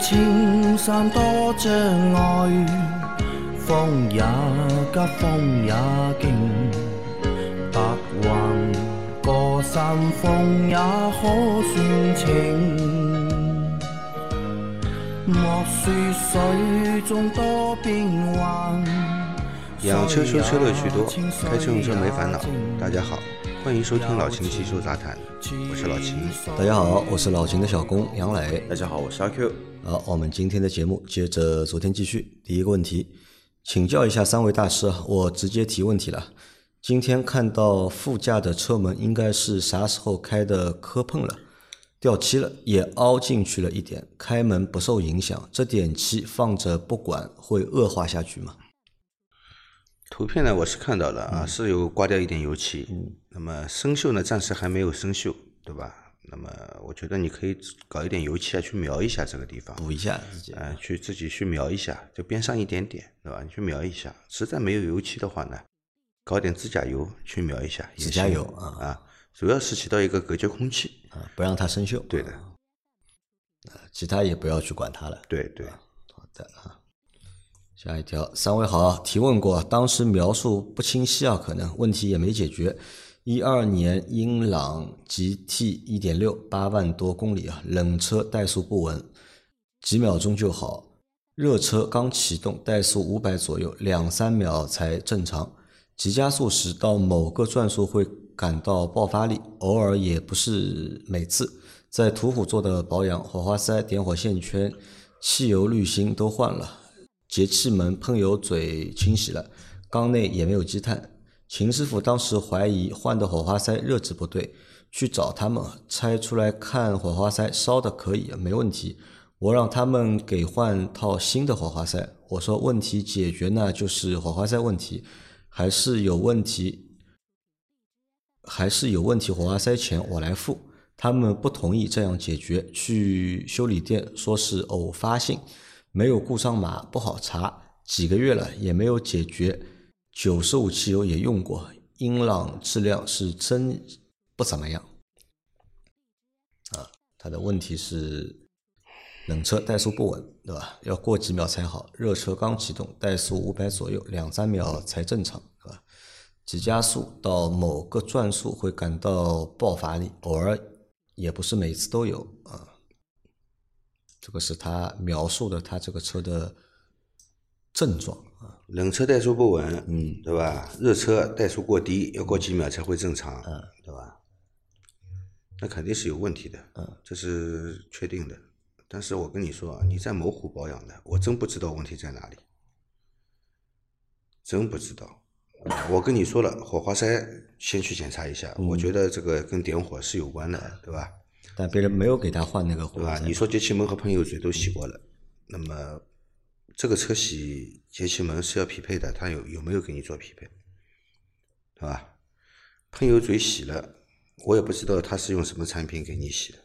青山多障碍，风也急，风也劲，白云过山峰也可算情。莫说水中多变幻，养车修车乐趣多，开车用车没烦恼。大家好，欢迎收听老秦汽修杂谈，我是老秦。大家好，我是老秦的小工杨磊。大家好，我是阿 Q。好，我们今天的节目接着昨天继续。第一个问题，请教一下三位大师啊，我直接提问题了。今天看到副驾的车门应该是啥时候开的磕碰了，掉漆了，也凹进去了一点，开门不受影响，这点漆放着不管会恶化下去吗？图片呢，我是看到了啊，是有刮掉一点油漆。嗯，那么生锈呢，暂时还没有生锈，对吧？那么我觉得你可以搞一点油漆啊，去描一下这个地方，补一下自己。啊，去自己去描一下，就边上一点点，对吧？你去描一下，实在没有油漆的话呢，搞点指甲油去描一下。指甲油啊啊，主要是起到一个隔绝空气。啊，不让它生锈。对的，啊，其他也不要去管它了。对对。好的啊，下一条，三位好，提问过，当时描述不清晰啊，可能问题也没解决。一二年英朗 GT 一点六八万多公里啊，冷车怠速不稳，几秒钟就好。热车刚启动，怠速五百左右，两三秒才正常。急加速时到某个转速会感到爆发力，偶尔也不是每次。在途虎做的保养，火花塞、点火线圈、汽油滤芯都换了，节气门喷油嘴清洗了，缸内也没有积碳。秦师傅当时怀疑换的火花塞热值不对，去找他们拆出来看火花塞烧的可以，没问题。我让他们给换套新的火花塞，我说问题解决呢，就是火花塞问题，还是有问题，还是有问题，火花塞钱我来付。他们不同意这样解决，去修理店说是偶发性，没有故障码，不好查，几个月了也没有解决。九十五汽油也用过，英朗质量是真不怎么样。啊，它的问题是冷车怠速不稳，对吧？要过几秒才好。热车刚启动，怠速五百左右，两三秒才正常，对吧？急加速到某个转速会感到爆发力，偶尔也不是每次都有啊。这个是他描述的他这个车的症状。冷车怠速不稳，嗯，对吧？热车怠速过低，要过几秒才会正常，嗯，对吧？那肯定是有问题的，嗯，这是确定的。但是我跟你说啊，你在某虎保养的，我真不知道问题在哪里，真不知道。我跟你说了，火花塞先去检查一下，我觉得这个跟点火是有关的，对吧？但别人没有给他换那个火对吧？花塞你说节气门和喷油嘴都洗过了，那么这个车洗节气门是要匹配的，他有有没有给你做匹配？对吧？喷油嘴洗了，我也不知道他是用什么产品给你洗的，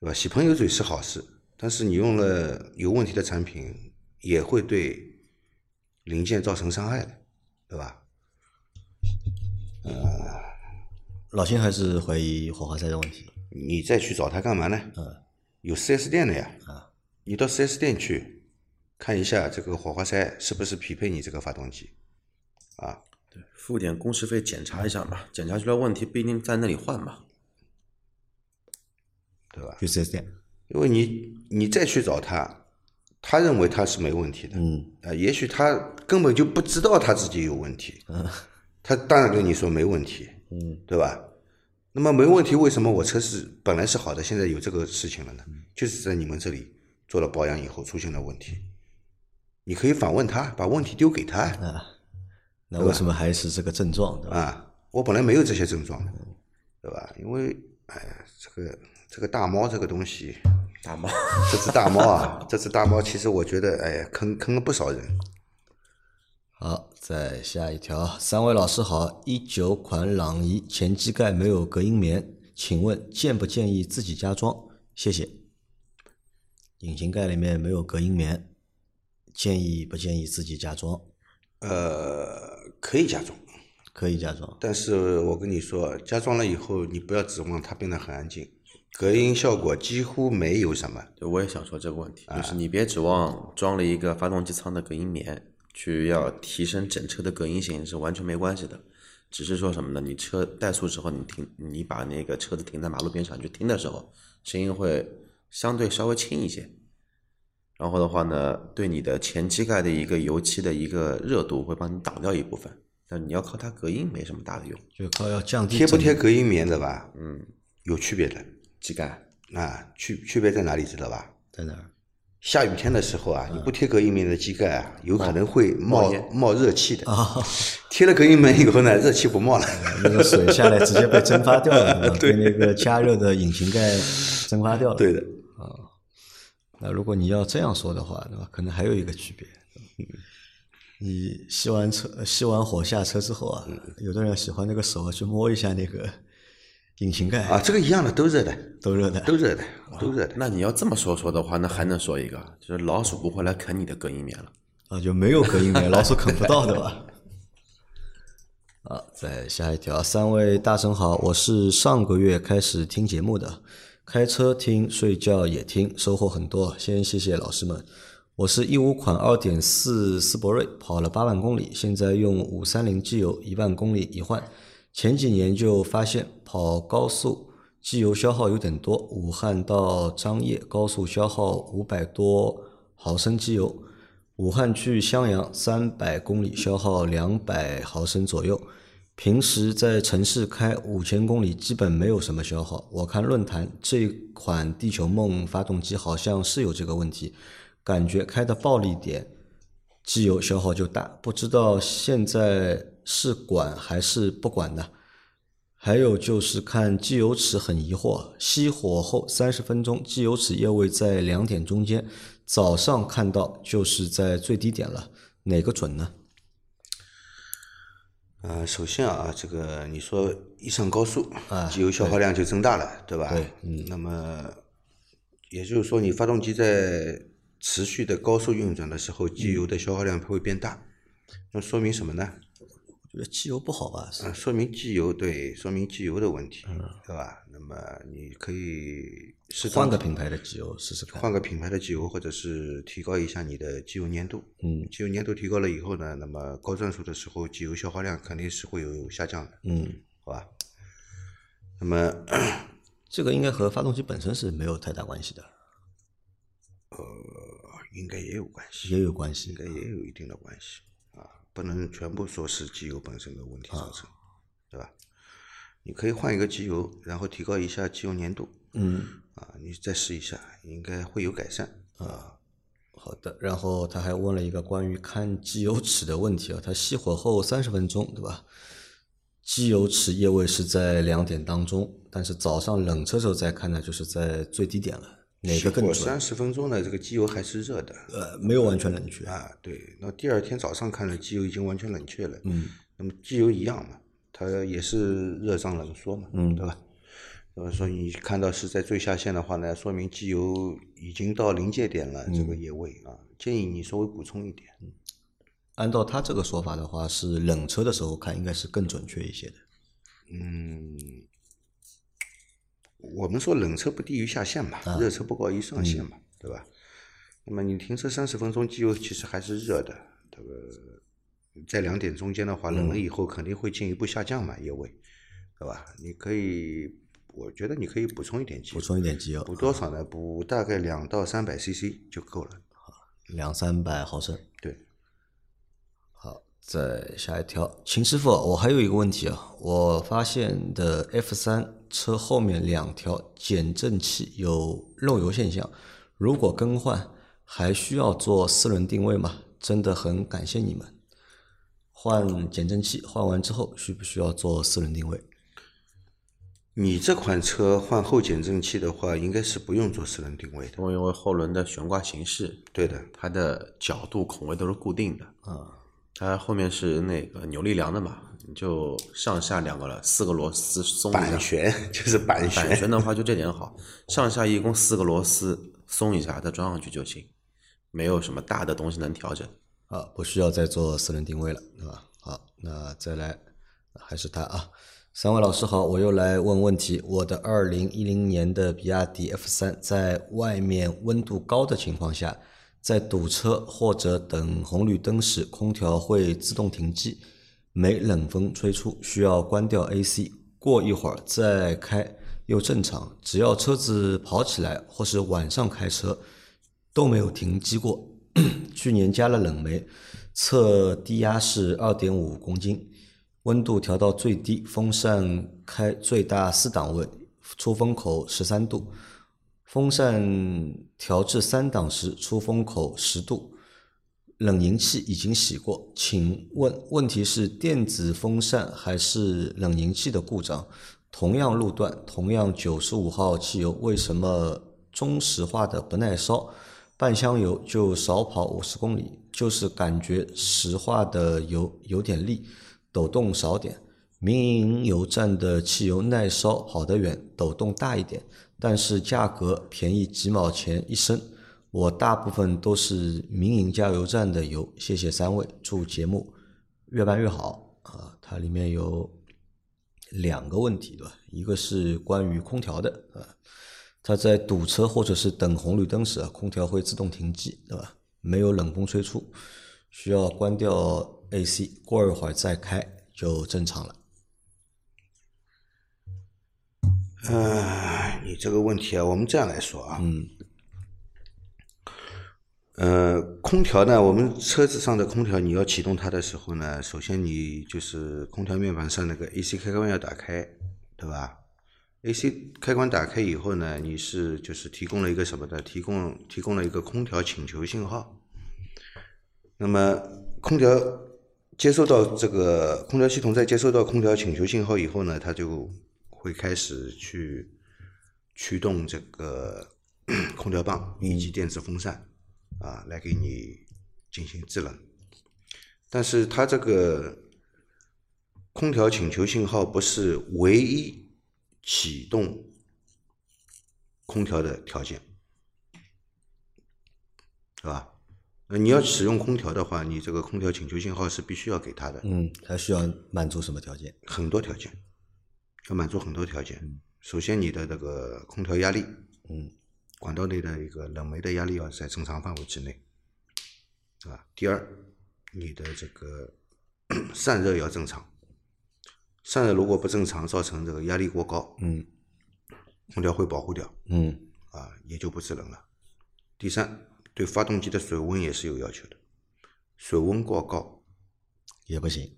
对吧？洗喷油嘴是好事，但是你用了有问题的产品，也会对零件造成伤害的，对吧？老秦还是怀疑火花塞的问题。你再去找他干嘛呢？嗯，有 4S 店的呀。啊，你到 4S 店去看一下这个火花塞是不是匹配你这个发动机啊？对付点工时费检查一下嘛，检查出来问题不一定在那里换嘛。对吧？去四 S 店。因为你你再去找他，他认为他是没问题的，嗯，啊，也许他根本就不知道他自己有问题，嗯，他当然跟你说没问题，嗯，对吧？那么没问题，为什么我车是本来是好的，现在有这个事情了呢？就是在你们这里做了保养以后出现了问题，你可以反问他，把问题丢给他，啊，那为什么还是这个症状，对吧？啊，我本来没有这些症状的，对吧？因为哎呀，这个这个大猫这个东西，大猫，这只大猫啊，这只大猫其实我觉得，哎呀，坑坑了不少人。好，再下一条，三位老师好，一九款朗逸前机盖没有隔音棉，请问建不建议自己加装？谢谢。引擎盖里面没有隔音棉，建议不建议自己加装？呃，可以加装，可以加装。但是我跟你说，加装了以后，你不要指望它变得很安静，隔音效果几乎没有什么。对，我也想说这个问题，就是你别指望装了一个发动机舱的隔音棉，去要提升整车的隔音性是完全没关系的。只是说什么呢？你车怠速之后，你停，你把那个车子停在马路边上去听的时候，声音会相对稍微轻一些。然后的话呢，对你的前机盖的一个油漆的一个热度会帮你挡掉一部分，但你要靠它隔音没什么大的用。就靠要降低贴不贴隔音棉的吧？嗯，有区别的。机盖啊，区区别在哪里知道吧？在哪？下雨天的时候啊，你不贴隔音棉的机盖啊，有可能会冒冒热气的。啊，贴了隔音棉以后呢，热气不冒了。那个水下来直接被蒸发掉了，对那个加热的引擎盖蒸发掉了。对的，那如果你要这样说的话，对吧？可能还有一个区别，你熄完车、熄完火下车之后啊，有的人喜欢那个手啊去摸一下那个引擎盖啊，，这个一样的，都热的，都热的。都热的，都热的。那你要这么说说的话，那还能说一个，就是老鼠不会来啃你的隔音棉了。啊，就没有隔音棉，老鼠啃不到，的吧？啊，再下一条，三位大神好，我是上个月开始听节目的，开车听，睡觉也听，收获很多，先谢谢老师们。我是一五款二点四斯铂瑞，跑了八万公里，现在用五三零机油，一万公里一换。前几年就发现跑高速机油消耗有点多，武汉到张掖高速消耗五百多毫升机油，武汉去襄阳三百公里消耗两百毫升左右。平时在城市开五千公里基本没有什么消耗。我看论坛这款地球梦发动机好像是有这个问题，感觉开的暴力点，机油消耗就大。不知道现在是管还是不管呢？还有就是看机油尺很疑惑，熄火后三十分钟机油尺液位在两点中间，早上看到就是在最低点了，哪个准呢？呃，首先啊，这个你说一上高速，啊机油消耗量就增大了，对吧？对嗯。那么，也就是说，你发动机在持续的高速运转的时候，机油的消耗量会变大，那说明什么呢？我觉得机油不好吧？说明机油对，说明机油的问题，对吧？那么你可以换个品牌的机油试试看。换个品牌的机油，或者是提高一下你的机油粘度。嗯机油粘度提高了以后呢，那么高转速的时候，机油消耗量肯定是会有下降的，嗯，好吧？那么 这个应该和发动机本身是没有太大关系的，呃应该也有关系，也有关系应。该也有一定的关系啊，不能全部说是机油本身的问题造成，对吧？你可以换一个机油，然后提高一下机油粘度，嗯，啊，你再试一下，应该会有改善啊。好的。然后他还问了一个关于看机油尺的问题啊，他熄火后三十分钟，对吧？机油尺液位是在两点当中，但是早上冷车时候再看呢，就是在最低点了，哪个更准？三十分钟呢，这个机油还是热的呃，没有完全冷却。啊。对，那第二天早上看了，机油已经完全冷却了。嗯，那么机油一样嘛，它也是热胀冷缩嘛，嗯对吧？呃，所以你看到是在最下限的话呢，说明机油已经到临界点了，这个嗯液位啊，建议你稍微补充一点。按照他这个说法的话，是冷车的时候看应该是更准确一些的。嗯，我们说冷车不低于下限嘛，啊热车不高于上限嗯嘛，对吧？那么你停车三十分钟，机油其实还是热的，这个在两点中间的话，嗯冷了以后肯定会进一步下降嘛，液位，对吧？你可以，我觉得你可以补充一点机油，补充一点机油，补多少呢？补大概两到三百 CC 就够了。两三百毫升。对，好，再下一条，秦师傅，我还有一个问题啊，我发现的 F 三车后面两条减震器有漏油现象，如果更换，还需要做四轮定位吗？真的很感谢你们。换减震器换完之后，需不需要做四轮定位？你这款车换后减震器的话，应该是不用做四轮定位的。因为后轮的悬挂形式，对的，它的角度孔位都是固定的啊，它后面是那个扭力梁的嘛，你就上下两个了，四个螺丝松一板。旋就是板板旋，旋的话就这点好，上下一共四个螺丝，松一下再装上去就行，没有什么大的东西能调整。啊，不需要再做四轮定位了，对吧？好，那再来，还是他啊，三位老师好，我又来问问题。我的二零一零年的比亚迪 F 三，在外面温度高的情况下，在堵车或者等红绿灯时，空调会自动停机，没冷风吹出，需要关掉 AC。过一会儿再开又正常，只要车子跑起来或是晚上开车都没有停机过。去年加了冷媒，测低压是二点五公斤。温度调到最低，风扇开最大四档位，出风口十三度。风扇调至三档时，出风口十度。冷凝器已经洗过，请问问题是电子风扇还是冷凝器的故障？同样路段，同样九十五号汽油，为什么中石化的不耐烧？半箱油就少跑五十公里，就是感觉石化的油有点力。抖动少点，民营油站的汽油耐烧跑得远，抖动大一点，但是价格便宜几毛钱一升。我大部分都是民营加油站的油，谢谢三位，祝节目越办越好啊！它里面有两个问题对吧？一个是关于空调的啊，它在堵车或者是等红绿灯时啊，空调会自动停机对吧？没有冷风吹出，需要关掉。AC 过一会儿再开就正常了。呃，你这个问题啊，我们这样来说啊，嗯，呃，空调呢，我们车子上的空调，你要启动它的时候呢，首先你就是空调面板上那个 AC 开关要打开，对吧？AC 开关打开以后呢，你是就是提供了一个什么的？提供提供了一个空调请求信号。那么空调。接收到这个空调系统，在接收到空调请求信号以后呢，它就会开始去驱动这个 空调棒以及电子风扇啊，来给你进行制冷。但是它这个空调请求信号不是唯一启动空调的条件，是吧？那，你要使用空调的话，你这个空调请求信号是必须要给他的。嗯，它需要满足什么条件？很多条件，要满足很多条件。首先，你的这个空调压力，嗯，管道内的一个冷媒的压力要在正常范围之内，啊。第二，你的这个 散热要正常，散热如果不正常，造成这个压力过高，嗯，空调会保护掉，嗯，啊，也就不制冷了。第三。对发动机的水温也是有要求的，水温过高也不行，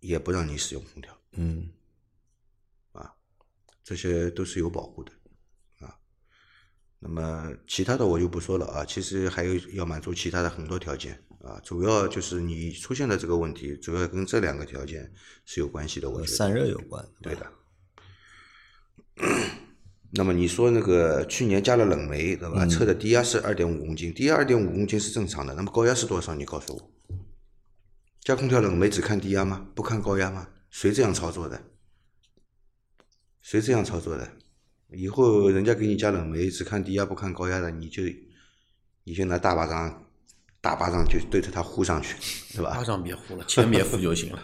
也不让你使用空调。嗯，啊，这些都是有保护的啊。那么其他的我就不说了啊。其实还有要满足其他的很多条件啊。主要就是你出现的这个问题，主要跟这两个条件是有关系的。我觉得散热有关，对的。那么你说那个去年加了冷媒，对吧？测的低压是二点五公斤，低压二点五公斤是正常的。那么高压是多少？你告诉我。加空调冷媒只看低压吗？不看高压吗？谁这样操作的？谁这样操作的？以后人家给你加冷媒，只看低压不看高压的，你就你就拿大巴掌，大巴掌就对着它呼上去，对吧？巴掌别呼了，钱别呼就行了。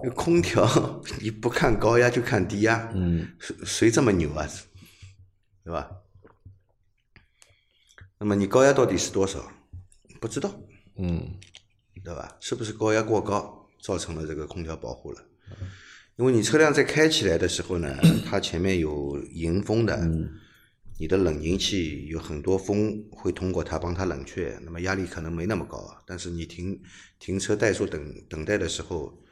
空调你不看高压就看低压，嗯，谁谁这么牛啊？对吧？那么你高压到底是多少？不知道，嗯，对吧？是不是高压过高造成了这个空调保护了？因为你车辆在开起来的时候呢，它前面有迎风的，你的冷凝器有很多风会通过它帮它冷却，那么压力可能没那么高啊。但是你停停车怠速等等待的时候。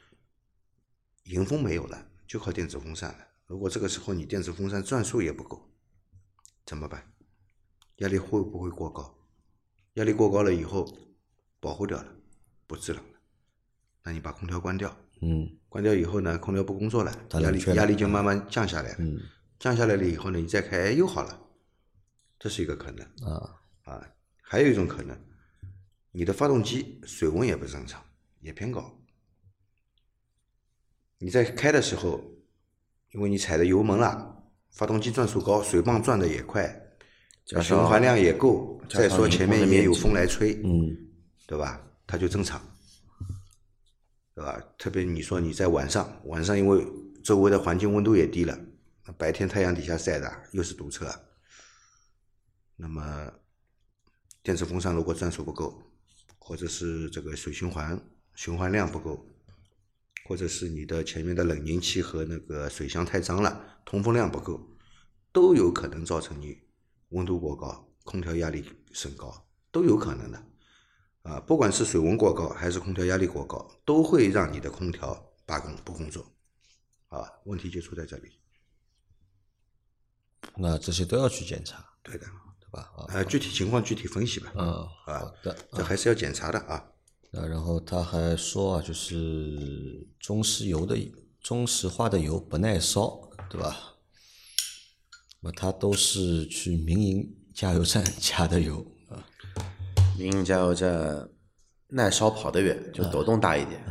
迎风没有了，就靠电子风扇了。如果这个时候你电子风扇转速也不够，怎么办？压力会不会过高？压力过高了以后，保护掉了，不制冷了。那你把空调关掉，嗯，关掉以后呢，空调不工作了，压力压力就慢慢降下来了。嗯，降下来了以后呢，你再开，哎，又好了。这是一个可能啊啊，还有一种可能，你的发动机水温也不正常，也偏高。你在开的时候，因为你踩的油门了，发动机转速高，水泵转的也快，循环量也够，再说前面也有风来吹，嗯，对吧？它就正常。对吧？特别你说你在晚上，晚上因为周围的环境温度也低了，白天太阳底下晒的又是堵车，那么电子风扇如果转速不够，或者是这个水循环循环量不够，或者是你的前面的冷凝器和那个水箱太脏了，通风量不够，都有可能造成你温度过高，空调压力升高，都有可能的。啊，不管是水温过高还是空调压力过高，都会让你的空调罢工不工作。啊，问题就出在这里。那这些都要去检查，对的，对吧？啊，呃，具体情况具体分析吧。嗯，啊好，的。这还是要检查的啊。那然后他还说啊，就是中石油的中石化的油不耐烧，对吧？那么它都是去民营加油站 加的油啊，民营加油站耐烧跑得远，就抖动大一点，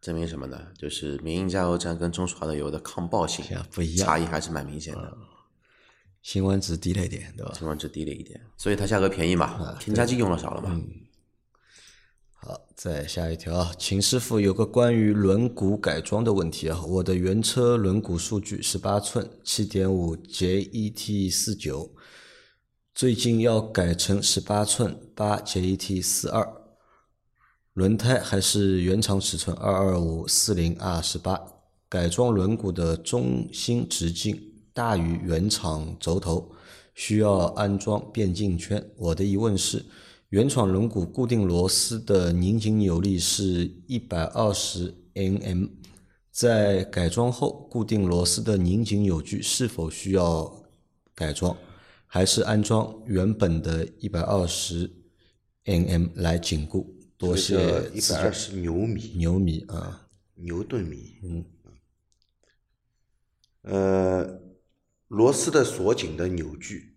证明什么呢？就是民营加油站跟中石化的油的抗爆性啊不一样。差异还是蛮明显的，辛烷值低了一点，对吧？辛烷值低了一点，所以它价格便宜嘛，添加剂用的少了嘛。好，再下一条啊，秦师傅有个关于轮毂改装的问题啊，我的原车轮毂数据十八寸，七点五 JET 四九，最近要改成十八寸八 JET 四二，轮胎还是原厂尺寸二二五四零 R 十八，改装轮毂的中心直径大于原厂轴头，需要安装变径圈。我的疑问是，原厂轮毂固定螺丝的拧紧扭力是一百二十 Nm，在改装后，固定螺丝的拧紧扭矩是否需要改装，还是安装原本的一百二十 Nm 来紧固？多谢一百二十牛米，牛米啊，牛顿米。嗯。呃，螺丝的锁紧的扭矩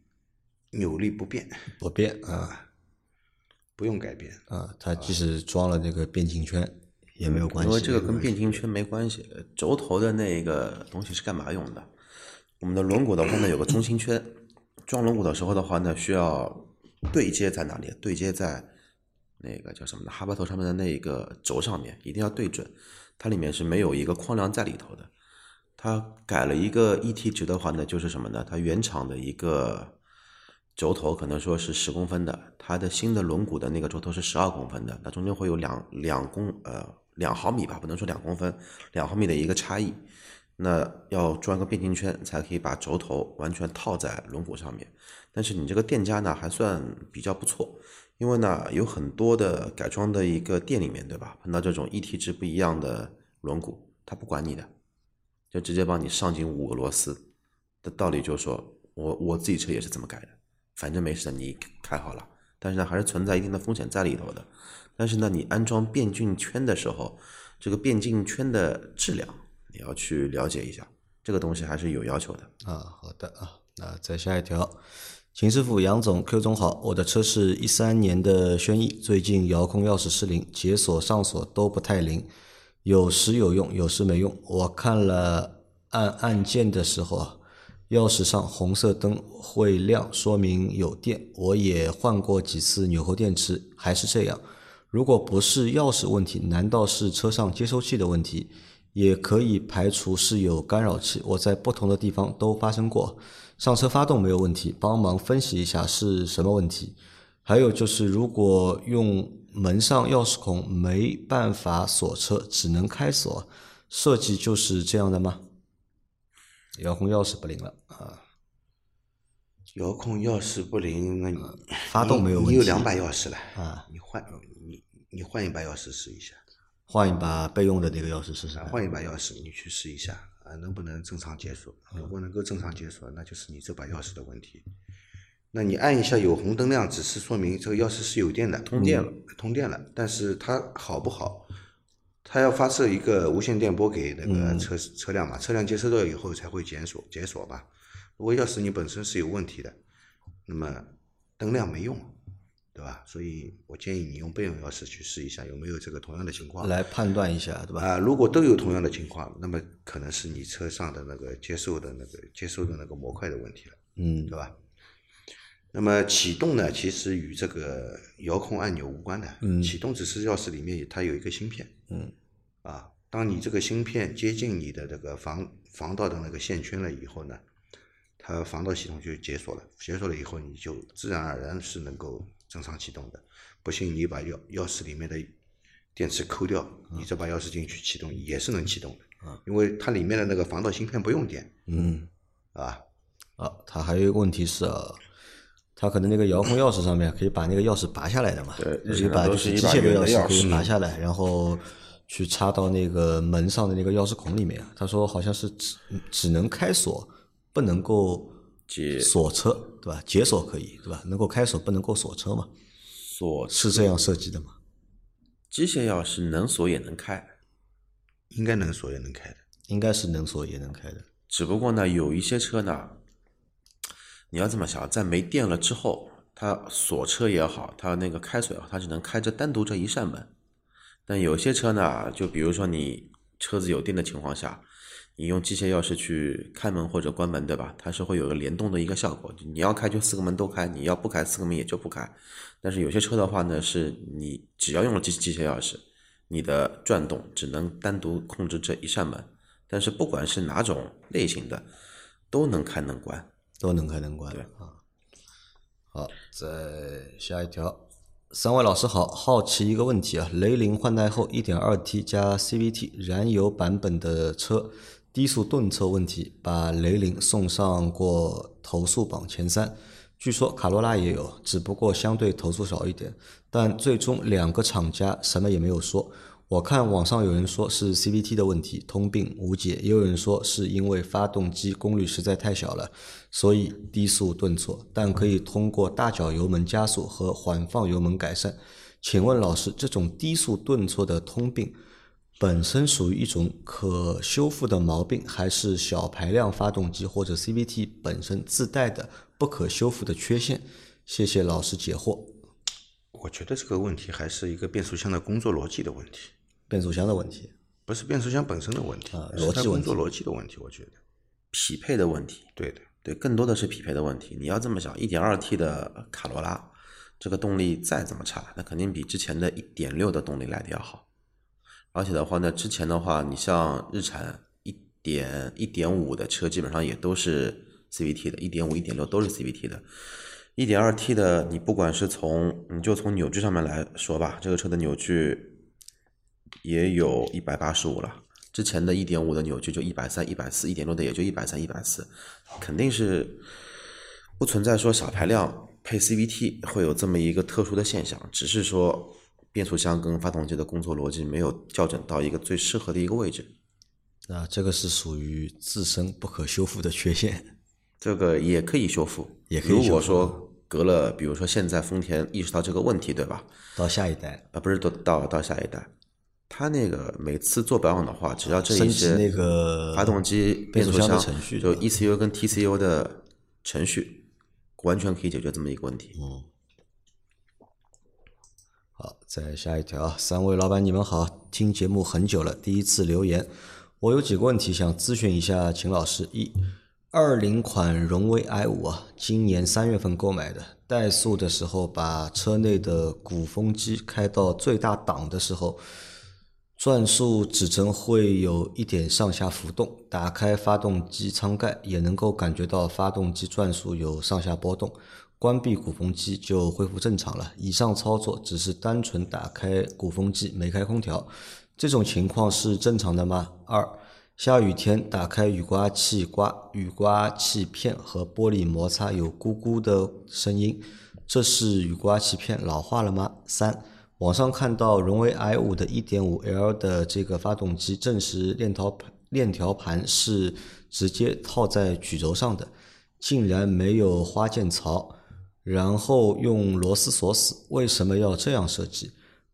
扭力不变，不变啊不用改变。啊，它即使装了那个变径圈也没有关系。因为这个跟变径圈没关系，轴头的那个东西是干嘛用的？我们的轮毂的话呢，有个中心圈，装轮毂的时候的话呢，需要对接在哪里？对接在那个叫什么呢？哈巴头上面的那一个轴上面，一定要对准。它里面是没有一个框梁在里头的。它改了一个 ET 值的话呢，就是什么呢？它原厂的一个轴头可能说是十公分的，它的新的轮毂的那个轴头是十二公分的，那中间会有两两公呃两毫米吧，不能说两公分，两毫米的一个差异。那要装个变径圈才可以把轴头完全套在轮毂上面。但是你这个店家呢还算比较不错，因为呢有很多的改装的一个店里面，对吧？碰到这种 ET 值不一样的轮毂，他不管你的。就直接帮你上紧五个螺丝，的道理就是说我我自己车也是这么改的，反正没事，你开好了。但是呢，还是存在一定的风险在里头的。但是呢，你安装变径圈的时候，这个变径圈的质量你要去了解一下，这个东西还是有要求的。啊，好的啊，那再下一条，秦师傅、杨总、Q 总好，我的车是一三年的轩逸，最近遥控钥匙失灵，解锁、上锁都不太灵。有时有用，有时没用。我看了按按键的时候啊，钥匙上红色灯会亮，说明有电。我也换过几次纽扣电池，还是这样。如果不是钥匙问题，难道是车上接收器的问题？也可以排除是有干扰器。我在不同的地方都发生过。上车发动没有问题，帮忙分析一下是什么问题。还有就是，如果用门上钥匙孔没办法锁车，只能开锁，设计就是这样的吗？遥控钥匙不灵了啊！遥控钥匙不灵，那你发动没有问题，你有两把钥匙了啊，你换你你换一把钥匙试一下，换一把备用的那个钥匙试试啊，。换一把钥匙你去试一下啊，能不能正常解锁？如果能够正常解锁，那就是你这把钥匙的问题。那你按一下有红灯亮，只是说明这个钥匙是有电的，通电了，通电了。但是它好不好？它要发射一个无线电波给那个车、车辆嘛，车辆接收到以后才会解锁解锁吧。如果钥匙你本身是有问题的，那么灯亮没用，对吧？所以我建议你用备用钥匙去试一下有没有这个同样的情况。来判断一下，对吧？啊，如果都有同样的情况，那么可能是你车上的那个接受的那个接收的那个模块的问题了，嗯对吧？那么启动呢，其实与这个遥控按钮无关的，嗯启动只是钥匙里面它有一个芯片，嗯，啊，当你这个芯片接近你的这个防防盗的那个线圈了以后呢，它防盗系统就解锁了，解锁了以后你就自然而然是能够正常启动的。不信你把钥钥匙里面的电池抠掉，你再把钥匙进去启动也是能启动的，因为它里面的那个防盗芯片不用电，嗯，啊，啊，它还有一个问题是啊，它可能那个遥控钥匙上面可以把那个钥匙拔下来的嘛，对可以把就是一机械钥匙可以钥匙拔下来，然后去插到那个门上的那个钥匙孔里面。他说好像是只只能开锁，不能够解锁车，对吧？解锁可以，对吧？能够开锁，不能够锁车嘛，锁是这样设计的嘛？机械钥匙能锁也能开，应该能锁也能开的。应该是能锁也能开的。只不过呢，有一些车呢，你要这么想，在没电了之后，它锁车也好，它那个开锁也好，它只能开着单独这一扇门。但有些车呢，就比如说你车子有电的情况下，你用机械钥匙去开门或者关门，对吧？它是会有个联动的一个效果，你要开就四个门都开，你要不开四个门也就不开。但是有些车的话呢，是你只要用了机机械钥匙，你的转动只能单独控制这一扇门。但是不管是哪种类型的，都能开能关。都能开能关对啊。好，再下一条，三位老师好，好奇一个问题啊，雷凌换代后 1.2T 加 CVT 燃油版本的车低速顿挫问题，把雷凌送上过投诉榜前三。据说卡罗拉也有，只不过相对投诉少一点，但最终两个厂家什么也没有说。我看网上有人说是 CVT 的问题，通病无解；也有人说是因为发动机功率实在太小了，所以低速顿挫，但可以通过大脚油门加速和缓放油门改善。请问老师，这种低速顿挫的通病本身属于一种可修复的毛病，还是小排量发动机或者 CVT 本身自带的不可修复的缺陷？谢谢老师解惑。我觉得这个问题还是一个变速箱的工作逻辑的问题，变速箱的问题，不是变速箱本身的问题，逻辑问题工作逻辑的问题。我觉得，匹配的问题，对的，对，更多的是匹配的问题。你要这么想，一点二 T 的卡罗拉，这个动力再怎么差，那肯定比之前的一点六的动力来的要好。而且的话呢，之前的话，你像日产一点一点五的车，基本上也都是 CVT 的，一点五、一点六都是 CVT 的。一点二 T 的，你不管是从你就从扭矩上面来说吧，这个车的扭矩也有一百八十五了。之前的一点五的扭矩就一百三、一百四，一点六的也就一百三、一百四，肯定是不存在说小排量配 CVT 会有这么一个特殊的现象，只是说变速箱跟发动机的工作逻辑没有校准到一个最适合的一个位置。那，这个是属于自身不可修复的缺陷。这个也可以修复，也可以修复如果说隔了，比如说现在丰田意识到这个问题，对吧？到下一代啊，不是到到到下一代，他那个每次做保养的话，只要这一些那个发动机、变速速箱箱的程序就 ECU 跟 TCU 的程序，完全可以解决这么一个问题。再下一条，三位老板你们好，听节目很久了，第一次留言，我有几个问题想咨询一下秦老师。一，二零款荣威 i 五啊，今年三月份购买的，怠速的时候把车内的鼓风机开到最大档的时候，转速指针会有一点上下浮动，打开发动机舱盖也能够感觉到发动机转速有上下波动。关闭鼓风机就恢复正常了。以上操作只是单纯打开鼓风机，没开空调，这种情况是正常的吗？二，下雨天打开雨刮器刮，雨刮器片和玻璃摩擦有咕咕的声音，这是雨刮器片老化了吗？三，网上看到荣威 i 五的 1.5L 的这个发动机，证实链条链条盘是直接套在曲轴上的，竟然没有花键槽。然后用螺丝锁死，为什么要这样设计？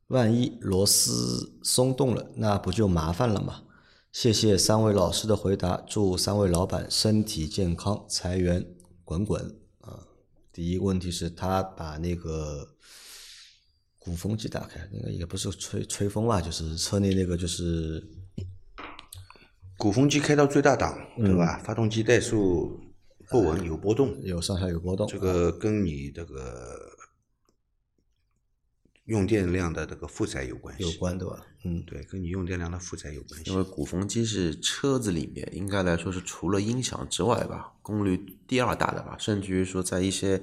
万一螺丝松动了，那不就麻烦了吗？谢谢三位老师的回答，祝三位老板身体健康，财源滚滚啊！第一个问题是他把那个鼓风机打开，那个也不是吹吹风吧，就是车内那个就是鼓风机开到最大档，对嗯吧？发动机怠速不稳，有波动，有上下有波动。这个跟你这个用电量的这个负载有关系。有关对吧？嗯，对，跟你用电量的负载有关系因。为鼓风机是车子里面应该来说是除了音响之外吧，功率第二大的吧，甚至于说在一些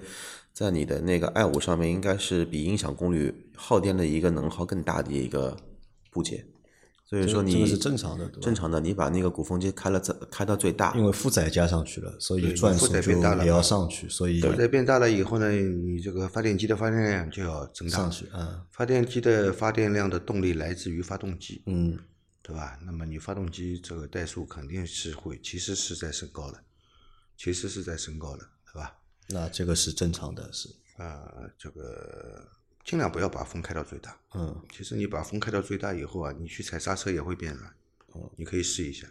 在你的那个 i 五上面，应该是比音响功率耗电的一个能耗更大的一个部件。所以说你这个是正常的，正常的，你把那个鼓风机开了最开到最大，因为负载加上去了，所以负转速就载变大了也要上去，所以负载变大了以后呢，你这个发电机的发电量就要增大上。去，嗯发电机的发电量的动力来自于发动机，嗯，对吧？那么你发动机这个怠速肯定是会，其实是在升高的，其实是在升高的，对吧？那这个是正常的，是，呃，这个尽量不要把风开到最大。嗯，其实你把风开到最大以后啊，你去踩刹车也会变软。哦你可以试一下。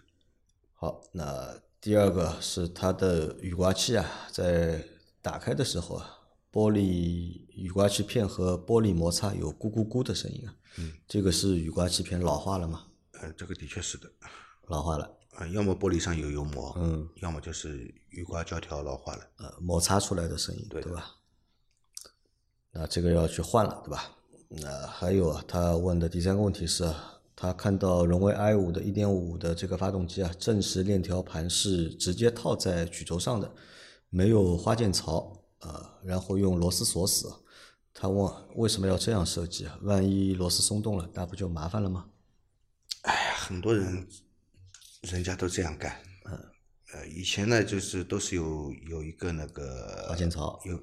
好，那第二个是它的雨刮器啊，在打开的时候啊，玻璃雨刮器片和玻璃摩擦有咕咕咕的声音啊，嗯，这个是雨刮器片老化了吗？呃，这个的确是的。老化了，啊，要么玻璃上有油膜，嗯，要么就是雨刮胶条老化了。呃，摩擦出来的声音，对的吧？那这个要去换了，对吧？那还有啊，他问的第三个问题是啊，他看到荣威 i 五的1.5的这个发动机啊，正时链条盘是直接套在曲轴上的，没有花键槽啊，然后用螺丝锁死。他问为什么要这样设计啊？万一螺丝松动了，那不就麻烦了吗？哎呀，很多人人家都这样干。嗯，呃，以前呢，就是都是有有一个那个花键槽有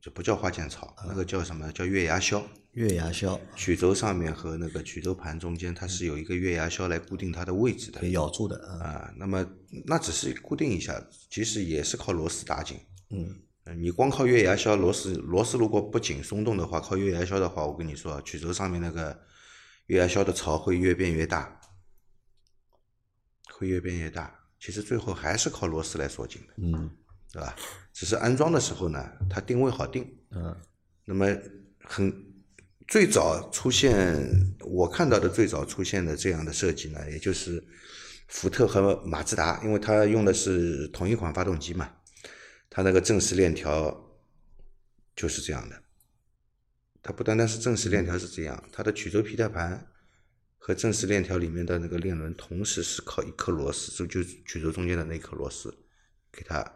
就不叫花键槽，那个叫什么叫月牙销。月牙销曲轴上面和那个曲轴盘中间，它是有一个月牙销来固定它的位置的可以咬住的啊，啊。那么那只是固定一下，其实也是靠螺丝打紧。嗯，呃你光靠月牙销，螺丝螺丝如果不紧松动的话，靠月牙销的话，我跟你说，曲轴上面那个月牙销的槽会越变越大，会越变越大。其实最后还是靠螺丝来锁紧的，嗯对吧？只是安装的时候呢，它定位好定。嗯那么很最早出现，我看到的最早出现的这样的设计呢，也就是福特和马自达，因为它用的是同一款发动机嘛，它那个正时链条就是这样的。它不单单是正时链条是这样，它的曲轴皮带盘和正时链条里面的那个链轮同时是靠一颗螺丝，就就曲轴中间的那颗螺丝给它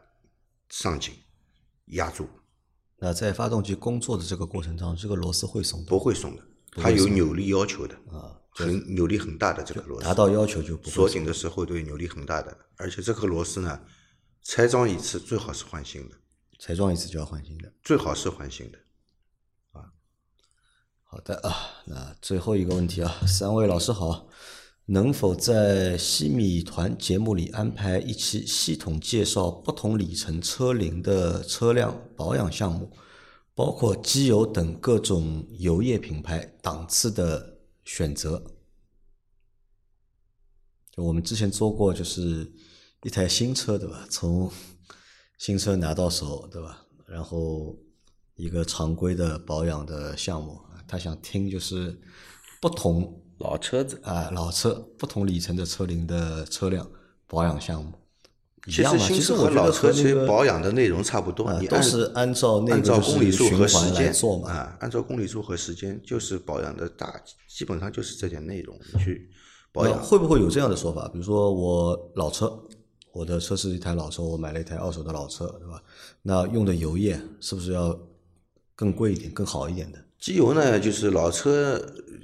上紧压住，那在发动机工作的这个过程当中，这个螺丝会松动不会松的，它有扭力要求的，啊，很扭力很大的这个螺丝，达到要求就不会锁紧的时候对扭力很大的，而且这颗螺丝呢，拆装一次最好是换新的，拆装一次就要换新的。最好是换新的。好的啊，那最后一个问题啊，三位老师好，能否在西米团节目里安排一期系统介绍不同里程车龄的车辆保养项目，包括机油等各种油液品牌档次的选择？就我们之前做过，就是一台新车，对吧？从新车拿到手，对吧？然后一个常规的保养的项目，他想听就是不同老车子啊、老车不同里程的车龄的车辆保养项目。一其样嘛实新车和其实我觉得老车其实保养的内容差不多，啊你都是按照那按照个公里数和时间做嘛啊，按照公里数和时间就是保养的大，基本上就是这点内容你去保养。会不会有这样的说法？比如说我老车，我的车是一台老车，我买了一台二手的老车，对吧？那用的油液是不是要更贵一点、更好一点的？机油呢，就是老车，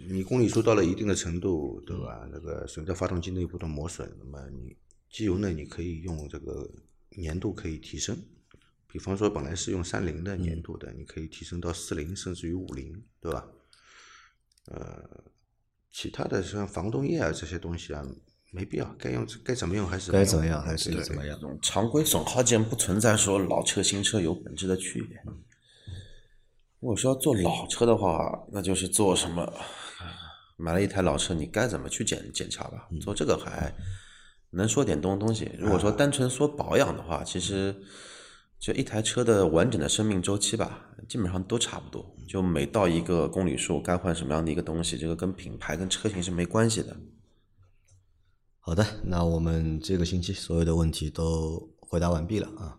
你公里数到了一定的程度，对吧？那个随着发动机内部的磨损，那么你机油呢，你可以用这个粘度可以提升，比方说本来是用三零的粘度的，你可以提升到四零甚至于五零，对吧？呃，其他的像防冻液啊这些东西啊，没必要，该用该怎么用还是该怎么样还是对怎么样？常规损耗件不存在说老车新车有本质的区别。如果说要做老车的话，那就是做什么？买了一台老车，你该怎么去检检查吧？做这个还能说点东东西。如果说单纯说保养的话，其实就一台车的完整的生命周期吧，基本上都差不多。就每到一个公里数，该换什么样的一个东西，这个跟品牌跟车型是没关系的。好的，那我们这个星期所有的问题都回答完毕了啊。